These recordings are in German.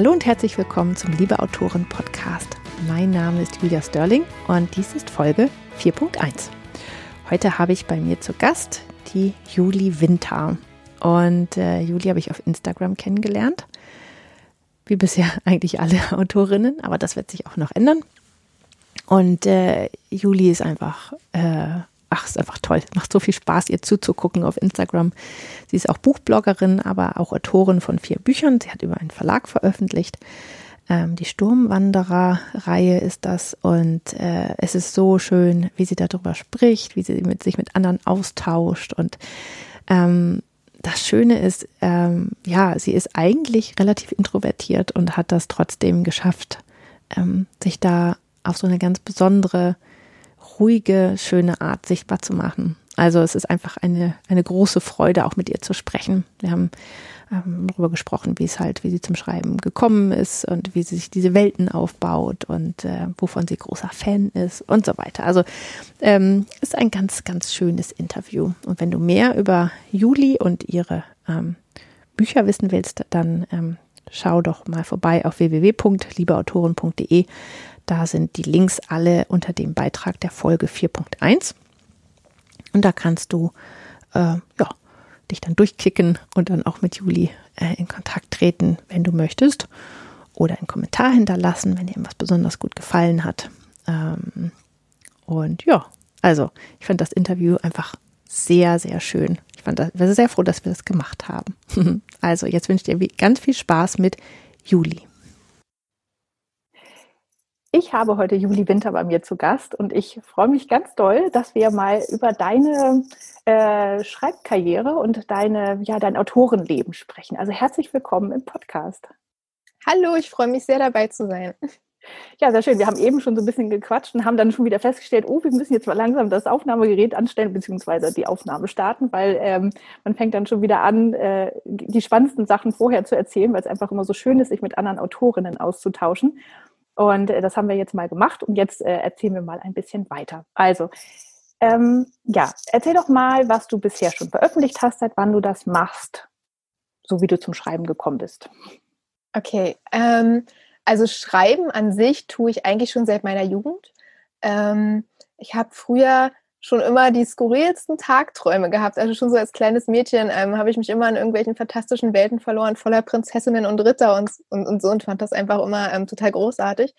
Hallo und herzlich willkommen zum Liebe Autoren Podcast. Mein Name ist Julia Sterling und dies ist Folge 4.1. Heute habe ich bei mir zu Gast die Juli Winter. Und äh, Juli habe ich auf Instagram kennengelernt. Wie bisher eigentlich alle Autorinnen, aber das wird sich auch noch ändern. Und äh, Juli ist einfach, äh, ach, ist einfach toll. Macht so viel Spaß, ihr zuzugucken auf Instagram. Sie ist auch Buchbloggerin, aber auch Autorin von vier Büchern. Sie hat über einen Verlag veröffentlicht. Ähm, die Sturmwanderer-Reihe ist das. Und äh, es ist so schön, wie sie darüber spricht, wie sie mit, sich mit anderen austauscht. Und ähm, das Schöne ist, ähm, ja, sie ist eigentlich relativ introvertiert und hat das trotzdem geschafft, ähm, sich da auf so eine ganz besondere, ruhige, schöne Art sichtbar zu machen. Also es ist einfach eine, eine große Freude, auch mit ihr zu sprechen. Wir haben ähm, darüber gesprochen, wie es halt, wie sie zum Schreiben gekommen ist und wie sie sich diese Welten aufbaut und äh, wovon sie großer Fan ist und so weiter. Also ähm, ist ein ganz, ganz schönes Interview. Und wenn du mehr über Juli und ihre ähm, Bücher wissen willst, dann ähm, schau doch mal vorbei auf www.liebeautoren.de. Da sind die Links alle unter dem Beitrag der Folge 4.1. Und da kannst du äh, ja, dich dann durchklicken und dann auch mit Juli äh, in Kontakt treten, wenn du möchtest. Oder einen Kommentar hinterlassen, wenn dir irgendwas besonders gut gefallen hat. Ähm, und ja, also ich fand das Interview einfach sehr, sehr schön. Ich fand das, war sehr froh, dass wir das gemacht haben. also jetzt wünsche ich dir ganz viel Spaß mit Juli. Ich habe heute Juli Winter bei mir zu Gast und ich freue mich ganz doll, dass wir mal über deine äh, Schreibkarriere und deine, ja, dein Autorenleben sprechen. Also herzlich willkommen im Podcast. Hallo, ich freue mich sehr dabei zu sein. Ja, sehr schön. Wir haben eben schon so ein bisschen gequatscht und haben dann schon wieder festgestellt, oh, wir müssen jetzt mal langsam das Aufnahmegerät anstellen, beziehungsweise die Aufnahme starten, weil ähm, man fängt dann schon wieder an, äh, die spannendsten Sachen vorher zu erzählen, weil es einfach immer so schön ist, sich mit anderen Autorinnen auszutauschen. Und äh, das haben wir jetzt mal gemacht und jetzt äh, erzählen wir mal ein bisschen weiter. Also, ähm, ja, erzähl doch mal, was du bisher schon veröffentlicht hast, seit wann du das machst, so wie du zum Schreiben gekommen bist. Okay, ähm, also Schreiben an sich tue ich eigentlich schon seit meiner Jugend. Ähm, ich habe früher schon immer die skurrilsten Tagträume gehabt. Also schon so als kleines Mädchen ähm, habe ich mich immer in irgendwelchen fantastischen Welten verloren, voller Prinzessinnen und Ritter und, und, und so und fand das einfach immer ähm, total großartig.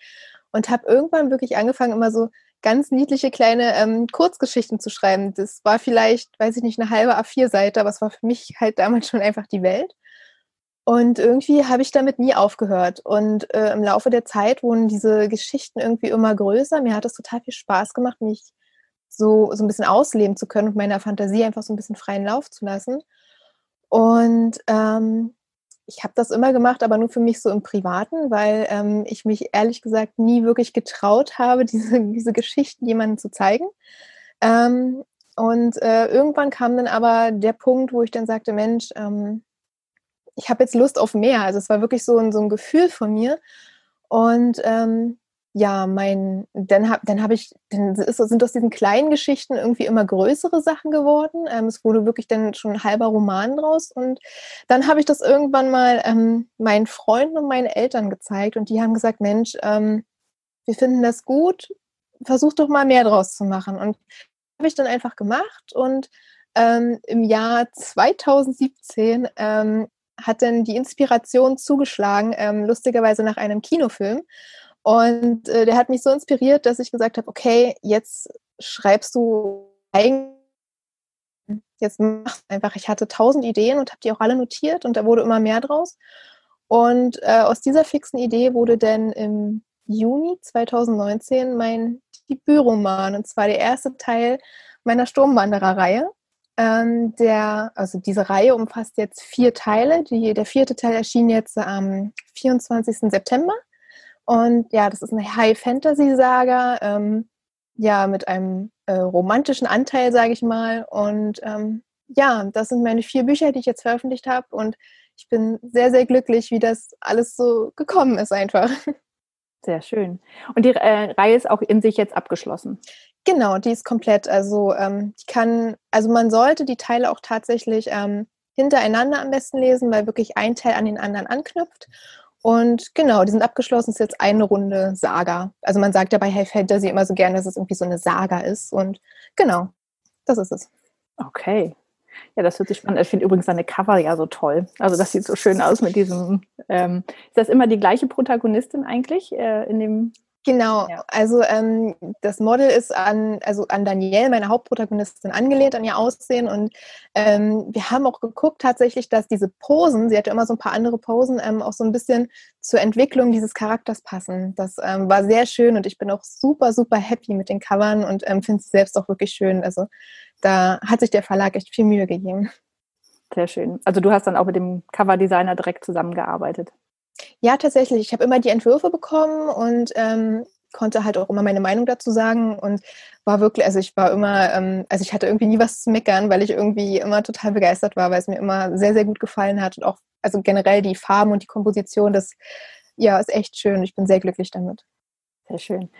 Und habe irgendwann wirklich angefangen, immer so ganz niedliche kleine ähm, Kurzgeschichten zu schreiben. Das war vielleicht, weiß ich nicht, eine halbe A4-Seite, aber es war für mich halt damals schon einfach die Welt. Und irgendwie habe ich damit nie aufgehört. Und äh, im Laufe der Zeit wurden diese Geschichten irgendwie immer größer. Mir hat es total viel Spaß gemacht, mich so, so ein bisschen ausleben zu können und meiner Fantasie einfach so ein bisschen freien Lauf zu lassen. Und ähm, ich habe das immer gemacht, aber nur für mich so im Privaten, weil ähm, ich mich ehrlich gesagt nie wirklich getraut habe, diese, diese Geschichten jemandem zu zeigen. Ähm, und äh, irgendwann kam dann aber der Punkt, wo ich dann sagte, Mensch, ähm, ich habe jetzt Lust auf mehr. Also es war wirklich so ein, so ein Gefühl von mir. Und ähm, ja, mein, dann habe dann hab ich, dann ist, sind aus diesen kleinen Geschichten irgendwie immer größere Sachen geworden. Ähm, es wurde wirklich dann schon ein halber Roman draus. Und dann habe ich das irgendwann mal ähm, meinen Freunden und meinen Eltern gezeigt und die haben gesagt, Mensch, ähm, wir finden das gut, versuch doch mal mehr draus zu machen. Und habe ich dann einfach gemacht und ähm, im Jahr 2017 ähm, hat dann die Inspiration zugeschlagen, ähm, lustigerweise nach einem Kinofilm. Und äh, der hat mich so inspiriert, dass ich gesagt habe, okay, jetzt schreibst du eigentlich, jetzt mach einfach. Ich hatte tausend Ideen und habe die auch alle notiert und da wurde immer mehr draus. Und äh, aus dieser fixen Idee wurde dann im Juni 2019 mein Debütroman, und zwar der erste Teil meiner Sturmwanderer-Reihe. Ähm, der, also diese Reihe umfasst jetzt vier Teile. Die, der vierte Teil erschien jetzt am 24. September. Und ja, das ist eine High-Fantasy-Saga, ähm, ja, mit einem äh, romantischen Anteil, sage ich mal. Und ähm, ja, das sind meine vier Bücher, die ich jetzt veröffentlicht habe. Und ich bin sehr, sehr glücklich, wie das alles so gekommen ist einfach. Sehr schön. Und die äh, Reihe ist auch in sich jetzt abgeschlossen. Genau, die ist komplett. Also ähm, ich kann, also man sollte die Teile auch tatsächlich ähm, hintereinander am besten lesen, weil wirklich ein Teil an den anderen anknüpft. Und genau, die sind abgeschlossen, ist jetzt eine Runde Saga. Also man sagt ja bei High Fantasy immer so gerne, dass es irgendwie so eine Saga ist. Und genau, das ist es. Okay. Ja, das hört sich spannend. Ich finde übrigens deine Cover ja so toll. Also das sieht so schön aus mit diesem. Ähm, ist das immer die gleiche Protagonistin eigentlich äh, in dem Genau, ja. also ähm, das Model ist an, also an Danielle, meine Hauptprotagonistin, angelehnt an ihr Aussehen. Und ähm, wir haben auch geguckt tatsächlich, dass diese Posen, sie hatte immer so ein paar andere Posen, ähm, auch so ein bisschen zur Entwicklung dieses Charakters passen. Das ähm, war sehr schön und ich bin auch super, super happy mit den Covern und ähm, finde sie selbst auch wirklich schön. Also da hat sich der Verlag echt viel Mühe gegeben. Sehr schön. Also du hast dann auch mit dem Coverdesigner direkt zusammengearbeitet. Ja, tatsächlich. Ich habe immer die Entwürfe bekommen und ähm, konnte halt auch immer meine Meinung dazu sagen und war wirklich, also ich war immer, ähm, also ich hatte irgendwie nie was zu meckern, weil ich irgendwie immer total begeistert war, weil es mir immer sehr, sehr gut gefallen hat und auch, also generell die Farben und die Komposition, das ja, ist echt schön. Ich bin sehr glücklich damit. Sehr schön.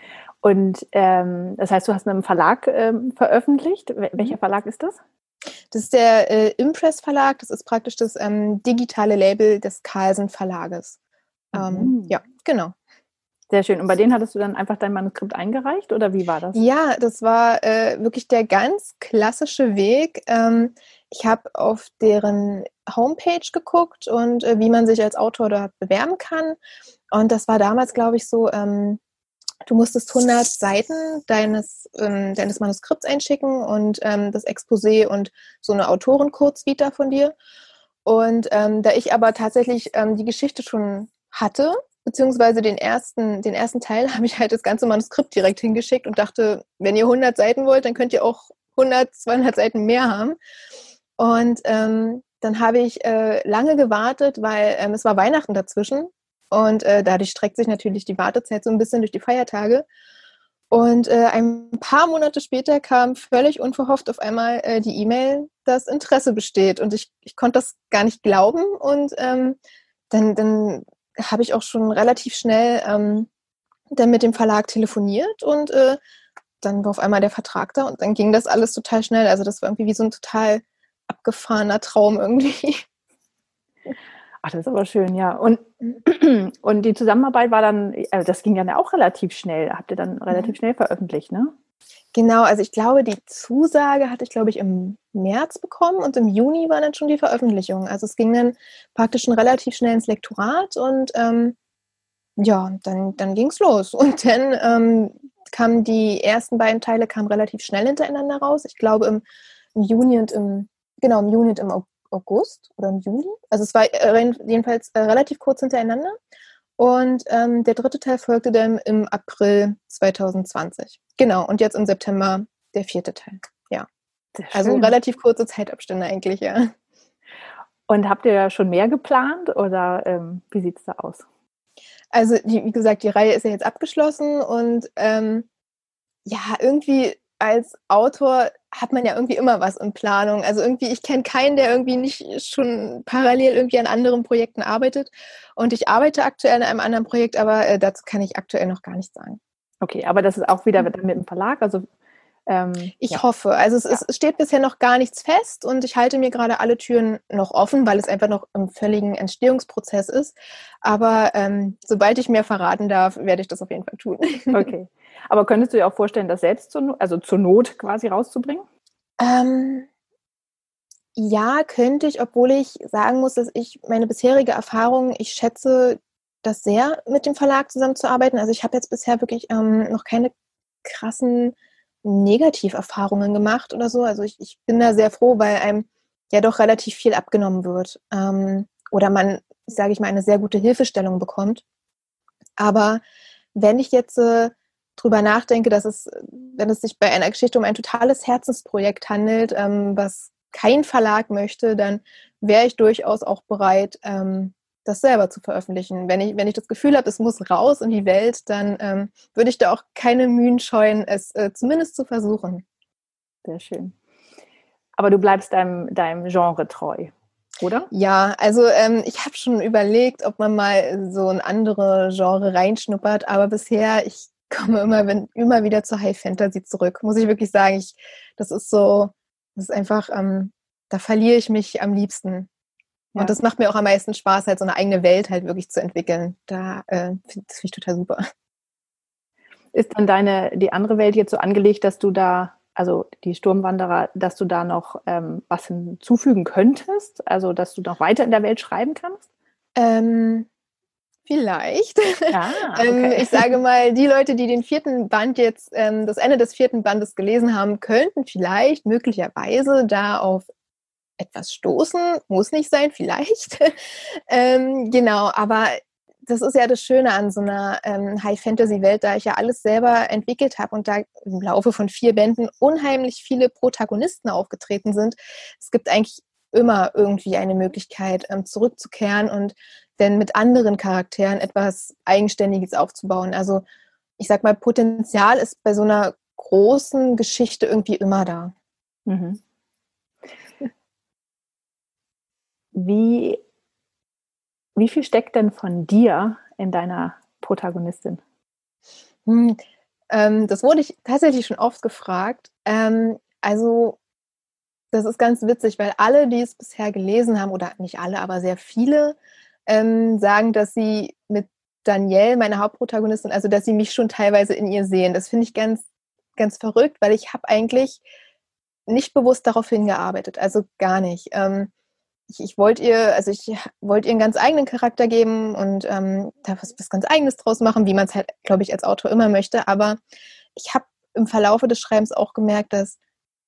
Und ähm, das heißt, du hast mit einem Verlag ähm, veröffentlicht. Welcher Verlag ist das? Das ist der äh, Impress Verlag. Das ist praktisch das ähm, digitale Label des Carlsen Verlages. Ähm, mhm. Ja, genau. Sehr schön. Und bei denen hattest du dann einfach dein Manuskript eingereicht oder wie war das? Ja, das war äh, wirklich der ganz klassische Weg. Ähm, ich habe auf deren Homepage geguckt und äh, wie man sich als Autor dort bewerben kann. Und das war damals, glaube ich, so, ähm, du musstest 100 Seiten deines, ähm, deines Manuskripts einschicken und ähm, das Exposé und so eine Autorenkurzvita von dir. Und ähm, da ich aber tatsächlich ähm, die Geschichte schon hatte, beziehungsweise den ersten, den ersten Teil habe ich halt das ganze Manuskript direkt hingeschickt und dachte, wenn ihr 100 Seiten wollt, dann könnt ihr auch 100, 200 Seiten mehr haben. Und ähm, dann habe ich äh, lange gewartet, weil ähm, es war Weihnachten dazwischen und äh, dadurch streckt sich natürlich die Wartezeit so ein bisschen durch die Feiertage. Und äh, ein paar Monate später kam völlig unverhofft auf einmal äh, die E-Mail, dass Interesse besteht. Und ich, ich konnte das gar nicht glauben. Und ähm, dann, dann habe ich auch schon relativ schnell ähm, dann mit dem Verlag telefoniert und äh, dann war auf einmal der Vertrag da und dann ging das alles total schnell. Also das war irgendwie wie so ein total abgefahrener Traum irgendwie. Ach, das ist aber schön, ja. Und, und die Zusammenarbeit war dann, also das ging ja auch relativ schnell. Habt ihr dann relativ mhm. schnell veröffentlicht, ne? Genau, also ich glaube, die Zusage hatte ich, glaube ich, im März bekommen und im Juni war dann schon die Veröffentlichung. Also es ging dann praktisch schon relativ schnell ins Lektorat und ähm, ja, dann, dann ging es los. Und dann ähm, kamen die ersten beiden Teile kamen relativ schnell hintereinander raus. Ich glaube im, im Juni und im, genau, im Juni und im August oder im Juli. Also es war äh, jedenfalls äh, relativ kurz hintereinander. Und ähm, der dritte Teil folgte dann im April 2020. Genau, und jetzt im September der vierte Teil. Ja. Also relativ kurze Zeitabstände eigentlich, ja. Und habt ihr schon mehr geplant oder ähm, wie sieht es da aus? Also, wie gesagt, die Reihe ist ja jetzt abgeschlossen und ähm, ja, irgendwie als Autor hat man ja irgendwie immer was in Planung. Also irgendwie, ich kenne keinen, der irgendwie nicht schon parallel irgendwie an anderen Projekten arbeitet. Und ich arbeite aktuell an einem anderen Projekt, aber äh, dazu kann ich aktuell noch gar nichts sagen. Okay, aber das ist auch wieder mit dem Verlag, also ähm, ich ja. hoffe. Also es, ja. es, steht bisher noch gar nichts fest und ich halte mir gerade alle Türen noch offen, weil es einfach noch im völligen Entstehungsprozess ist. Aber ähm, sobald ich mehr verraten darf, werde ich das auf jeden Fall tun. Okay. Aber könntest du dir auch vorstellen, das selbst zur, also zur Not quasi rauszubringen? Ähm, ja, könnte ich, obwohl ich sagen muss, dass ich meine bisherige Erfahrung, ich schätze das sehr, mit dem Verlag zusammenzuarbeiten. Also ich habe jetzt bisher wirklich ähm, noch keine krassen Negativerfahrungen gemacht oder so. Also ich, ich bin da sehr froh, weil einem ja doch relativ viel abgenommen wird. Ähm, oder man, sage ich mal, eine sehr gute Hilfestellung bekommt. Aber wenn ich jetzt äh, drüber nachdenke, dass es, wenn es sich bei einer Geschichte um ein totales Herzensprojekt handelt, ähm, was kein Verlag möchte, dann wäre ich durchaus auch bereit, ähm, das selber zu veröffentlichen. Wenn ich, wenn ich das Gefühl habe, es muss raus in die Welt, dann ähm, würde ich da auch keine Mühen scheuen, es äh, zumindest zu versuchen. Sehr schön. Aber du bleibst deinem, deinem Genre treu, oder? Ja, also ähm, ich habe schon überlegt, ob man mal so ein andere Genre reinschnuppert, aber bisher, ich komme immer, wenn, immer wieder zur High Fantasy zurück, muss ich wirklich sagen. Ich, das ist so, das ist einfach, ähm, da verliere ich mich am liebsten. Ja. Und das macht mir auch am meisten Spaß, halt so eine eigene Welt halt wirklich zu entwickeln. Da äh, das finde ich total super. Ist dann deine, die andere Welt jetzt so angelegt, dass du da, also die Sturmwanderer, dass du da noch ähm, was hinzufügen könntest? Also, dass du noch weiter in der Welt schreiben kannst? Ähm, vielleicht. Ah, ähm, okay. ich sage mal, die Leute, die den vierten Band jetzt, ähm, das Ende des vierten Bandes gelesen haben, könnten vielleicht möglicherweise da auf etwas stoßen, muss nicht sein, vielleicht. ähm, genau, aber das ist ja das Schöne an so einer High-Fantasy-Welt, da ich ja alles selber entwickelt habe und da im Laufe von vier Bänden unheimlich viele Protagonisten aufgetreten sind. Es gibt eigentlich immer irgendwie eine Möglichkeit, ähm, zurückzukehren und denn mit anderen Charakteren etwas Eigenständiges aufzubauen. Also ich sag mal, Potenzial ist bei so einer großen Geschichte irgendwie immer da. Mhm. Wie wie viel steckt denn von dir in deiner Protagonistin? Hm, ähm, das wurde ich tatsächlich schon oft gefragt. Ähm, also das ist ganz witzig, weil alle, die es bisher gelesen haben, oder nicht alle, aber sehr viele, ähm, sagen, dass sie mit Danielle, meine Hauptprotagonistin, also dass sie mich schon teilweise in ihr sehen. Das finde ich ganz, ganz verrückt, weil ich habe eigentlich nicht bewusst darauf hingearbeitet, also gar nicht. Ähm, ich, ich wollte ihr, also ich wollte ihr einen ganz eigenen Charakter geben und ähm, da was, was ganz Eigenes draus machen, wie man es halt, glaube ich, als Autor immer möchte. Aber ich habe im Verlaufe des Schreibens auch gemerkt, dass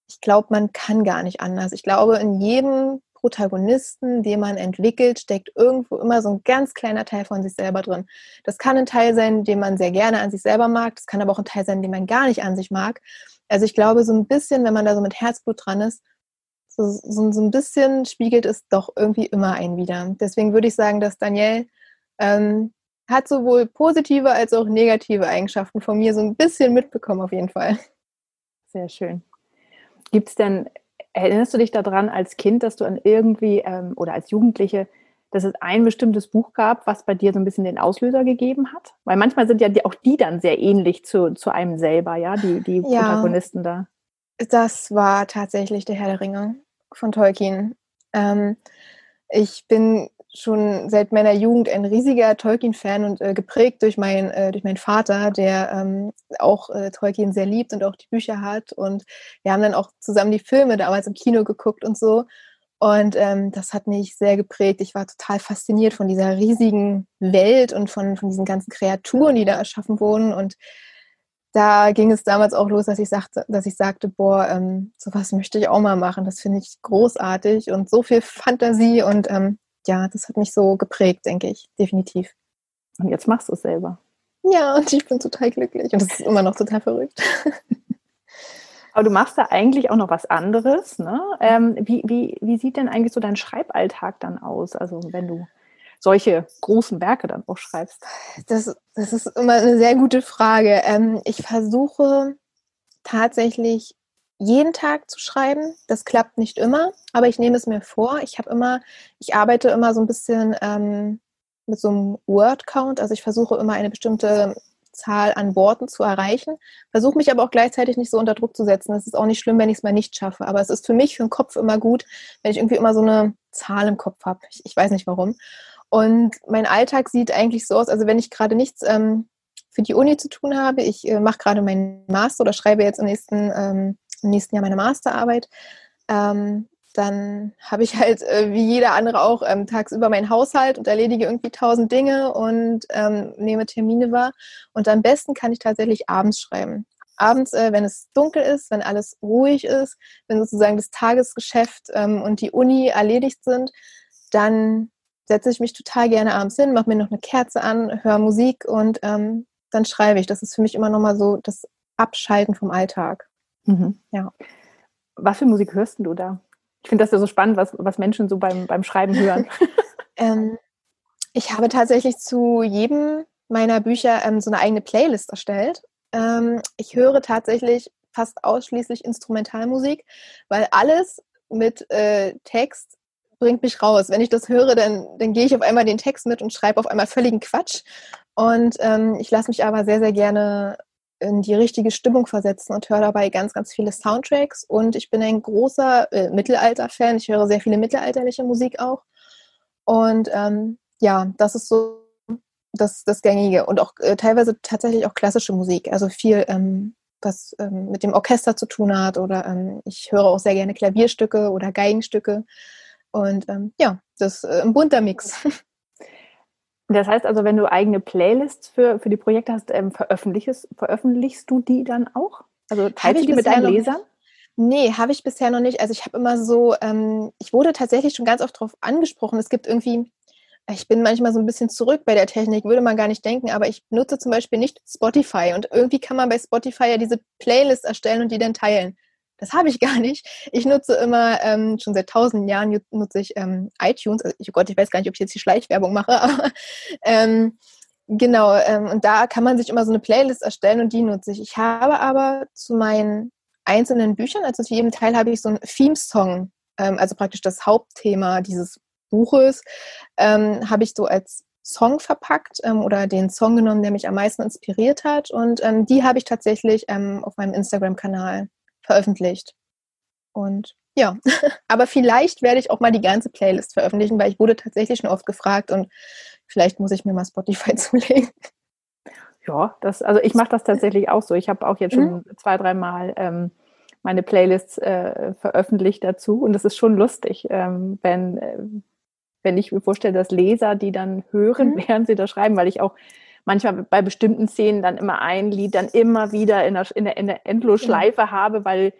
ich glaube, man kann gar nicht anders. Ich glaube, in jedem Protagonisten, den man entwickelt, steckt irgendwo immer so ein ganz kleiner Teil von sich selber drin. Das kann ein Teil sein, den man sehr gerne an sich selber mag. Das kann aber auch ein Teil sein, den man gar nicht an sich mag. Also ich glaube, so ein bisschen, wenn man da so mit Herzblut dran ist, so, so, so ein bisschen spiegelt es doch irgendwie immer ein wieder. Deswegen würde ich sagen, dass Danielle ähm, hat sowohl positive als auch negative Eigenschaften von mir so ein bisschen mitbekommen, auf jeden Fall. Sehr schön. Gibt es denn, erinnerst du dich daran als Kind, dass du an irgendwie ähm, oder als Jugendliche, dass es ein bestimmtes Buch gab, was bei dir so ein bisschen den Auslöser gegeben hat? Weil manchmal sind ja die, auch die dann sehr ähnlich zu, zu einem selber, ja, die, die ja, Protagonisten da. Das war tatsächlich der Herr der Ringe von Tolkien. Ähm, ich bin schon seit meiner Jugend ein riesiger Tolkien-Fan und äh, geprägt durch, mein, äh, durch meinen Vater, der ähm, auch äh, Tolkien sehr liebt und auch die Bücher hat. Und wir haben dann auch zusammen die Filme damals im Kino geguckt und so. Und ähm, das hat mich sehr geprägt. Ich war total fasziniert von dieser riesigen Welt und von, von diesen ganzen Kreaturen, die da erschaffen wurden. Und da ging es damals auch los, dass ich sagte, dass ich sagte, boah, ähm, sowas möchte ich auch mal machen. Das finde ich großartig und so viel Fantasie und ähm, ja, das hat mich so geprägt, denke ich, definitiv. Und jetzt machst du es selber. Ja, und ich bin total glücklich und das ist immer noch total verrückt. Aber du machst da eigentlich auch noch was anderes. Ne? Ähm, wie, wie, wie sieht denn eigentlich so dein Schreiballtag dann aus? Also wenn du solche großen Werke dann auch schreibst? Das, das ist immer eine sehr gute Frage. Ähm, ich versuche tatsächlich jeden Tag zu schreiben. Das klappt nicht immer, aber ich nehme es mir vor. Ich habe immer, ich arbeite immer so ein bisschen ähm, mit so einem Word-Count. Also ich versuche immer eine bestimmte Zahl an Worten zu erreichen, versuche mich aber auch gleichzeitig nicht so unter Druck zu setzen. Es ist auch nicht schlimm, wenn ich es mal nicht schaffe, aber es ist für mich, für den Kopf immer gut, wenn ich irgendwie immer so eine Zahl im Kopf habe. Ich, ich weiß nicht warum. Und mein Alltag sieht eigentlich so aus, also wenn ich gerade nichts ähm, für die Uni zu tun habe, ich äh, mache gerade meinen Master oder schreibe jetzt im nächsten, ähm, im nächsten Jahr meine Masterarbeit, ähm, dann habe ich halt äh, wie jeder andere auch ähm, tagsüber meinen Haushalt und erledige irgendwie tausend Dinge und ähm, nehme Termine wahr. Und am besten kann ich tatsächlich abends schreiben. Abends, äh, wenn es dunkel ist, wenn alles ruhig ist, wenn sozusagen das Tagesgeschäft ähm, und die Uni erledigt sind, dann setze ich mich total gerne abends hin, mache mir noch eine Kerze an, höre Musik und ähm, dann schreibe ich. Das ist für mich immer nochmal so das Abschalten vom Alltag. Mhm. Ja. Was für Musik hörst du da? Ich finde das ja so spannend, was, was Menschen so beim, beim Schreiben hören. ähm, ich habe tatsächlich zu jedem meiner Bücher ähm, so eine eigene Playlist erstellt. Ähm, ich höre tatsächlich fast ausschließlich Instrumentalmusik, weil alles mit äh, Text bringt mich raus. Wenn ich das höre, dann, dann gehe ich auf einmal den Text mit und schreibe auf einmal völligen Quatsch. Und ähm, ich lasse mich aber sehr, sehr gerne in die richtige Stimmung versetzen und höre dabei ganz, ganz viele Soundtracks. Und ich bin ein großer äh, Mittelalter-Fan. Ich höre sehr viele mittelalterliche Musik auch. Und ähm, ja, das ist so das, das Gängige. Und auch äh, teilweise tatsächlich auch klassische Musik. Also viel, ähm, was ähm, mit dem Orchester zu tun hat. Oder ähm, ich höre auch sehr gerne Klavierstücke oder Geigenstücke. Und ähm, ja, das ist äh, ein bunter Mix. Das heißt also, wenn du eigene Playlists für, für die Projekte hast, ähm, veröffentlichst, veröffentlichst du die dann auch? Also teilst du die mit deinen Lesern? Nee, habe ich bisher noch nicht. Also ich habe immer so, ähm, ich wurde tatsächlich schon ganz oft darauf angesprochen. Es gibt irgendwie, ich bin manchmal so ein bisschen zurück bei der Technik, würde man gar nicht denken, aber ich nutze zum Beispiel nicht Spotify. Und irgendwie kann man bei Spotify ja diese Playlist erstellen und die dann teilen. Das habe ich gar nicht. Ich nutze immer, ähm, schon seit tausenden Jahren nutze ich ähm, iTunes. Also, oh Gott, ich weiß gar nicht, ob ich jetzt die Schleichwerbung mache, aber ähm, genau, ähm, und da kann man sich immer so eine Playlist erstellen und die nutze ich. Ich habe aber zu meinen einzelnen Büchern, also zu jedem Teil habe ich so einen Theme-Song, ähm, also praktisch das Hauptthema dieses Buches, ähm, habe ich so als Song verpackt ähm, oder den Song genommen, der mich am meisten inspiriert hat. Und ähm, die habe ich tatsächlich ähm, auf meinem Instagram-Kanal veröffentlicht. Und ja, aber vielleicht werde ich auch mal die ganze Playlist veröffentlichen, weil ich wurde tatsächlich schon oft gefragt und vielleicht muss ich mir mal Spotify zulegen. Ja, das, also ich mache das tatsächlich auch so. Ich habe auch jetzt schon mhm. zwei, dreimal ähm, meine Playlists äh, veröffentlicht dazu und es ist schon lustig, ähm, wenn, äh, wenn ich mir vorstelle, dass Leser die dann hören, mhm. während sie da schreiben, weil ich auch manchmal bei bestimmten Szenen dann immer ein Lied dann immer wieder in der, in der, in der Endlosschleife mhm. habe, weil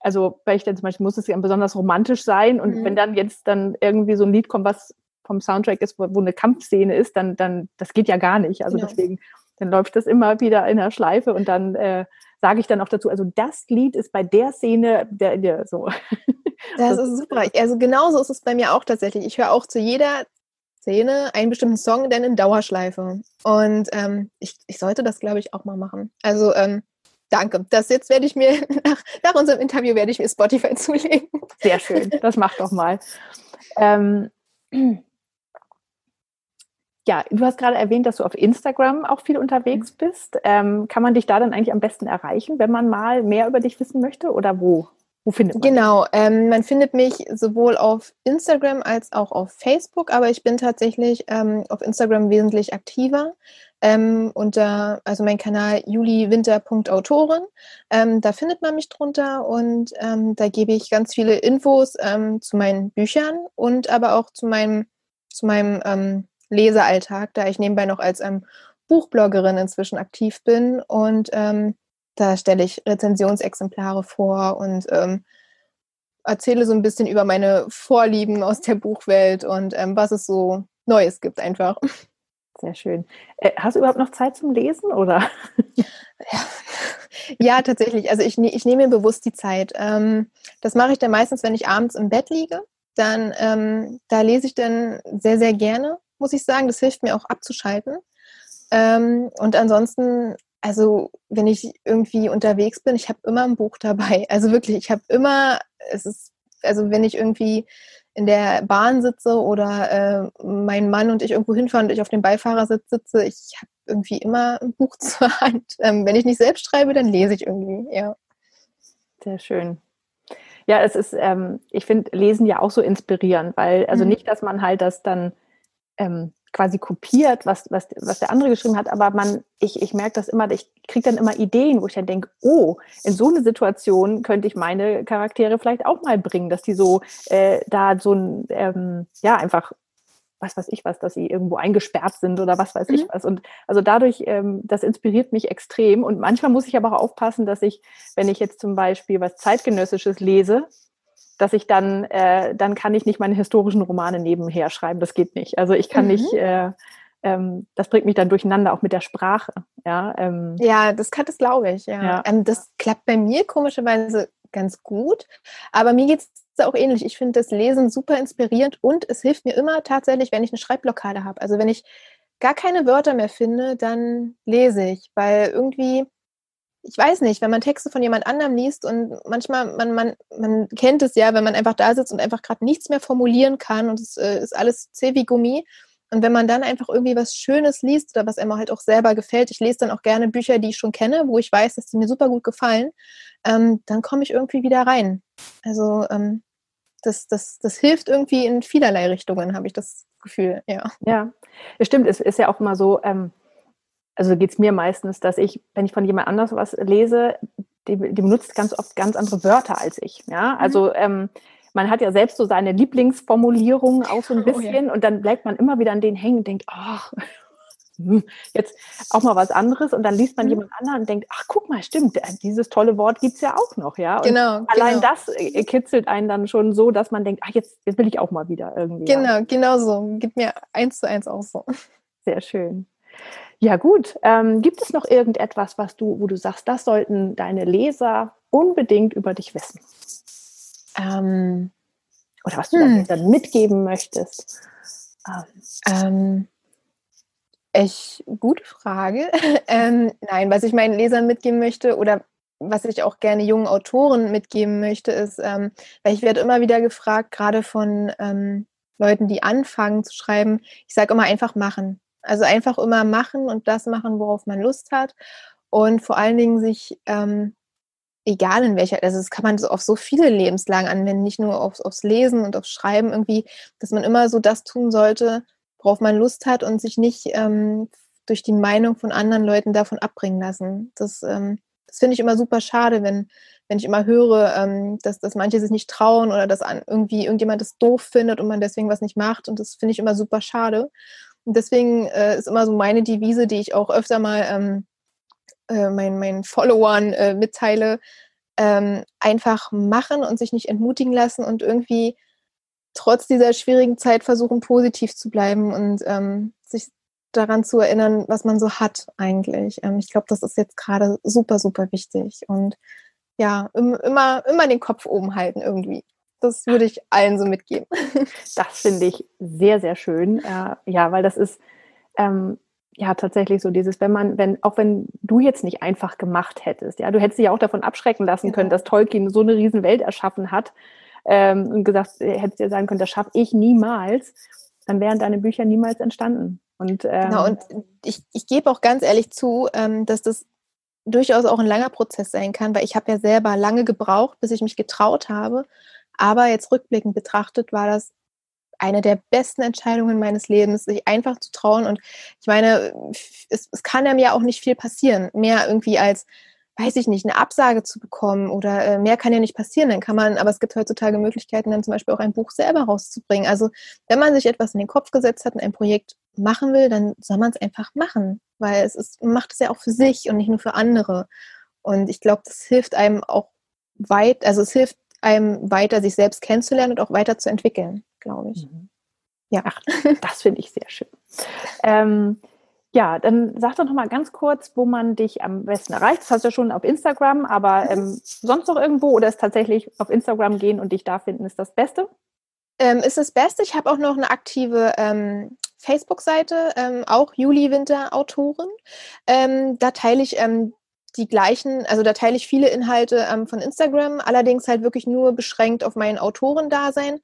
also weil ich dann zum Beispiel muss es ja besonders romantisch sein und mhm. wenn dann jetzt dann irgendwie so ein Lied kommt, was vom Soundtrack ist, wo, wo eine Kampfszene ist, dann, dann, das geht ja gar nicht. Also genau. deswegen, dann läuft das immer wieder in der Schleife und dann äh, sage ich dann auch dazu, also das Lied ist bei der Szene der, der so. Das, das ist super. Also genauso ist es bei mir auch tatsächlich. Ich höre auch zu jeder Szene einen bestimmten Song dann in Dauerschleife. Und ähm, ich, ich sollte das, glaube ich, auch mal machen. Also ähm, danke. Das jetzt werde ich mir nach, nach unserem Interview werde ich mir Spotify zulegen. Sehr schön. Das mach doch mal. Ähm, ja, du hast gerade erwähnt, dass du auf Instagram auch viel unterwegs bist. Ähm, kann man dich da dann eigentlich am besten erreichen, wenn man mal mehr über dich wissen möchte oder wo? Wo findet man Genau, ähm, man findet mich sowohl auf Instagram als auch auf Facebook, aber ich bin tatsächlich ähm, auf Instagram wesentlich aktiver. Ähm, unter, also mein Kanal juliwinter.autorin. Ähm, da findet man mich drunter und ähm, da gebe ich ganz viele Infos ähm, zu meinen Büchern und aber auch zu meinem, zu meinem ähm, Lesealltag, da ich nebenbei noch als Buchbloggerin inzwischen aktiv bin und ähm, da stelle ich Rezensionsexemplare vor und ähm, erzähle so ein bisschen über meine Vorlieben aus der Buchwelt und ähm, was es so Neues gibt einfach. Sehr schön. Äh, hast du überhaupt noch Zeit zum Lesen oder? Ja, ja tatsächlich. Also ich, ne-, ich nehme mir bewusst die Zeit. Ähm, das mache ich dann meistens, wenn ich abends im Bett liege. Dann ähm, da lese ich dann sehr, sehr gerne, muss ich sagen. Das hilft mir auch abzuschalten. Ähm, und ansonsten also wenn ich irgendwie unterwegs bin, ich habe immer ein Buch dabei. Also wirklich, ich habe immer, es ist, also wenn ich irgendwie in der Bahn sitze oder äh, mein Mann und ich irgendwo hinfahren und ich auf dem Beifahrersitz sitze, ich habe irgendwie immer ein Buch zur Hand. Ähm, wenn ich nicht selbst schreibe, dann lese ich irgendwie, ja. Sehr schön. Ja, es ist, ähm, ich finde Lesen ja auch so inspirierend, weil, also mhm. nicht, dass man halt das dann ähm, quasi kopiert, was, was, was der andere geschrieben hat, aber man, ich, ich merke das immer, ich kriege dann immer Ideen, wo ich dann denke, oh, in so eine Situation könnte ich meine Charaktere vielleicht auch mal bringen, dass die so äh, da so ein, ähm, ja, einfach was weiß ich was, dass sie irgendwo eingesperrt sind oder was weiß mhm. ich was. Und also dadurch, ähm, das inspiriert mich extrem. Und manchmal muss ich aber auch aufpassen, dass ich, wenn ich jetzt zum Beispiel was zeitgenössisches lese, dass ich dann, äh, dann kann ich nicht meine historischen Romane nebenher schreiben. Das geht nicht. Also ich kann mhm. nicht, äh, ähm, das bringt mich dann durcheinander, auch mit der Sprache. Ja, ähm, ja das kann das, glaube ich. Ja. ja. Ähm, das klappt bei mir komischerweise ganz gut, aber mir geht es auch ähnlich. Ich finde das Lesen super inspirierend und es hilft mir immer tatsächlich, wenn ich eine Schreibblockade habe. Also wenn ich gar keine Wörter mehr finde, dann lese ich, weil irgendwie ich weiß nicht, wenn man Texte von jemand anderem liest und manchmal, man, man, man kennt es ja, wenn man einfach da sitzt und einfach gerade nichts mehr formulieren kann und es äh, ist alles zäh wie Gummi. Und wenn man dann einfach irgendwie was Schönes liest oder was einem halt auch selber gefällt, ich lese dann auch gerne Bücher, die ich schon kenne, wo ich weiß, dass die mir super gut gefallen, ähm, dann komme ich irgendwie wieder rein. Also ähm, das, das, das hilft irgendwie in vielerlei Richtungen, habe ich das Gefühl, ja. Ja, stimmt, es ist ja auch immer so, ähm, also geht es mir meistens, dass ich, wenn ich von jemand anders was lese, die, die benutzt ganz oft ganz andere Wörter als ich. Ja, also mhm. ähm, man hat ja selbst so seine Lieblingsformulierungen auch so ein bisschen oh, ja. und dann bleibt man immer wieder an denen hängen und denkt, ach, hm, jetzt auch mal was anderes und dann liest man mhm. jemand anderen und denkt, ach guck mal, stimmt, äh, dieses tolle Wort gibt es ja auch noch, ja. Und genau. Allein genau. das äh, kitzelt einen dann schon so, dass man denkt, ach jetzt, jetzt will ich auch mal wieder irgendwie. Genau, ja. genau so. Gibt mir eins zu eins auch so. Sehr schön. Ja gut, ähm, gibt es noch irgendetwas, was du, wo du sagst, das sollten deine Leser unbedingt über dich wissen? Ähm, Oder was du hm. dann mitgeben möchtest? Ähm, ich, gute Frage. ähm, nein, was ich meinen Lesern mitgeben möchte oder was ich auch gerne jungen Autoren mitgeben möchte, ist, ähm, weil ich werde immer wieder gefragt, gerade von ähm, Leuten, die anfangen zu schreiben, ich sage immer einfach machen. Also einfach immer machen und das machen, worauf man Lust hat. Und vor allen Dingen sich, ähm, egal in welcher, also das kann man so auf so viele Lebenslagen anwenden, nicht nur aufs, aufs Lesen und aufs Schreiben irgendwie, dass man immer so das tun sollte, worauf man Lust hat und sich nicht ähm, durch die Meinung von anderen Leuten davon abbringen lassen. Das, ähm, das finde ich immer super schade, wenn, wenn ich immer höre, ähm, dass, dass manche sich nicht trauen oder dass an, irgendwie irgendjemand das doof findet und man deswegen was nicht macht. Und das finde ich immer super schade. Und deswegen äh, ist immer so meine Devise, die ich auch öfter mal ähm, äh, meinen, meinen Followern äh, mitteile, ähm, einfach machen und sich nicht entmutigen lassen und irgendwie trotz dieser schwierigen Zeit versuchen, positiv zu bleiben und ähm, sich daran zu erinnern, was man so hat eigentlich. Ähm, ich glaube, das ist jetzt gerade super, super wichtig. Und ja, immer, immer den Kopf oben halten irgendwie. Das würde ich allen so mitgeben. Das finde ich sehr, sehr schön. Äh, ja, weil das ist ähm, ja tatsächlich so dieses, wenn man, wenn, auch wenn du jetzt nicht einfach gemacht hättest, ja, du hättest dich ja auch davon abschrecken lassen genau. können, dass Tolkien so eine riesen Welt erschaffen hat ähm, und gesagt, äh, hättest dir sagen können, das schaffe ich niemals, dann wären deine Bücher niemals entstanden. Und, ähm, genau, und ich, ich gebe auch ganz ehrlich zu, ähm, dass das durchaus auch ein langer Prozess sein kann, weil ich habe ja selber lange gebraucht, bis ich mich getraut habe, aber jetzt rückblickend betrachtet war das eine der besten Entscheidungen meines Lebens, sich einfach zu trauen. Und ich meine, es, es kann einem ja auch nicht viel passieren. Mehr irgendwie als, weiß ich nicht, eine Absage zu bekommen oder äh, mehr kann ja nicht passieren. Dann kann man, aber es gibt heutzutage Möglichkeiten, dann zum Beispiel auch ein Buch selber rauszubringen. Also wenn man sich etwas in den Kopf gesetzt hat und ein Projekt machen will, dann soll man es einfach machen, weil es ist, macht es ja auch für sich und nicht nur für andere. Und ich glaube, das hilft einem auch weit, also es hilft einem weiter, sich selbst kennenzulernen und auch weiterzuentwickeln, glaube ich. Mhm. Ja, Ach, das finde ich sehr schön. Ähm, ja, dann sag doch noch mal ganz kurz, wo man dich am besten erreicht. Das hast du ja schon auf Instagram, aber ähm, sonst noch irgendwo oder ist tatsächlich auf Instagram gehen und dich da finden, ist das Beste? Ähm, ist das Beste. Ich habe auch noch eine aktive ähm, Facebook-Seite, ähm, auch Juli Winter Autorin. Ähm, da teile ich ähm, die gleichen, also da teile ich viele Inhalte ähm, von Instagram, allerdings halt wirklich nur beschränkt auf mein Autorendasein.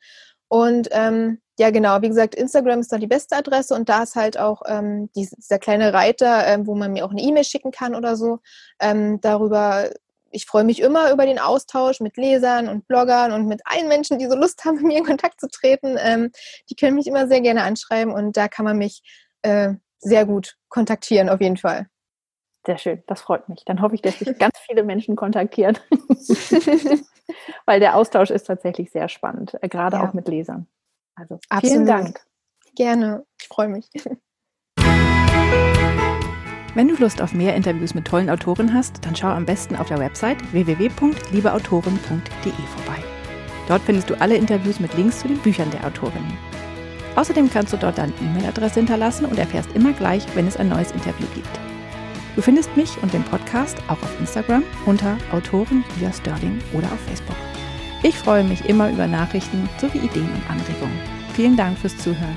Und ähm, ja, genau, wie gesagt, Instagram ist da die beste Adresse und da ist halt auch ähm, dieser kleine Reiter, ähm, wo man mir auch eine E-Mail schicken kann oder so. Ähm, darüber, ich freue mich immer über den Austausch mit Lesern und Bloggern und mit allen Menschen, die so Lust haben, mit mir in Kontakt zu treten. Ähm, die können mich immer sehr gerne anschreiben und da kann man mich äh, sehr gut kontaktieren, auf jeden Fall. Sehr schön, das freut mich. Dann hoffe ich, dass sich ganz viele Menschen kontaktieren, weil der Austausch ist tatsächlich sehr spannend, äh, gerade ja. auch mit Lesern. Also Absolut. vielen Dank. Gerne, ich freue mich. Wenn du Lust auf mehr Interviews mit tollen Autoren hast, dann schau am besten auf der Website www.liebeautoren.de vorbei. Dort findest du alle Interviews mit Links zu den Büchern der Autorinnen. Außerdem kannst du dort deine E-Mail-Adresse hinterlassen und erfährst immer gleich, wenn es ein neues Interview gibt. Du findest mich und den Podcast auch auf Instagram unter Autorin Julia Sterling oder auf Facebook. Ich freue mich immer über Nachrichten sowie Ideen und Anregungen. Vielen Dank fürs Zuhören.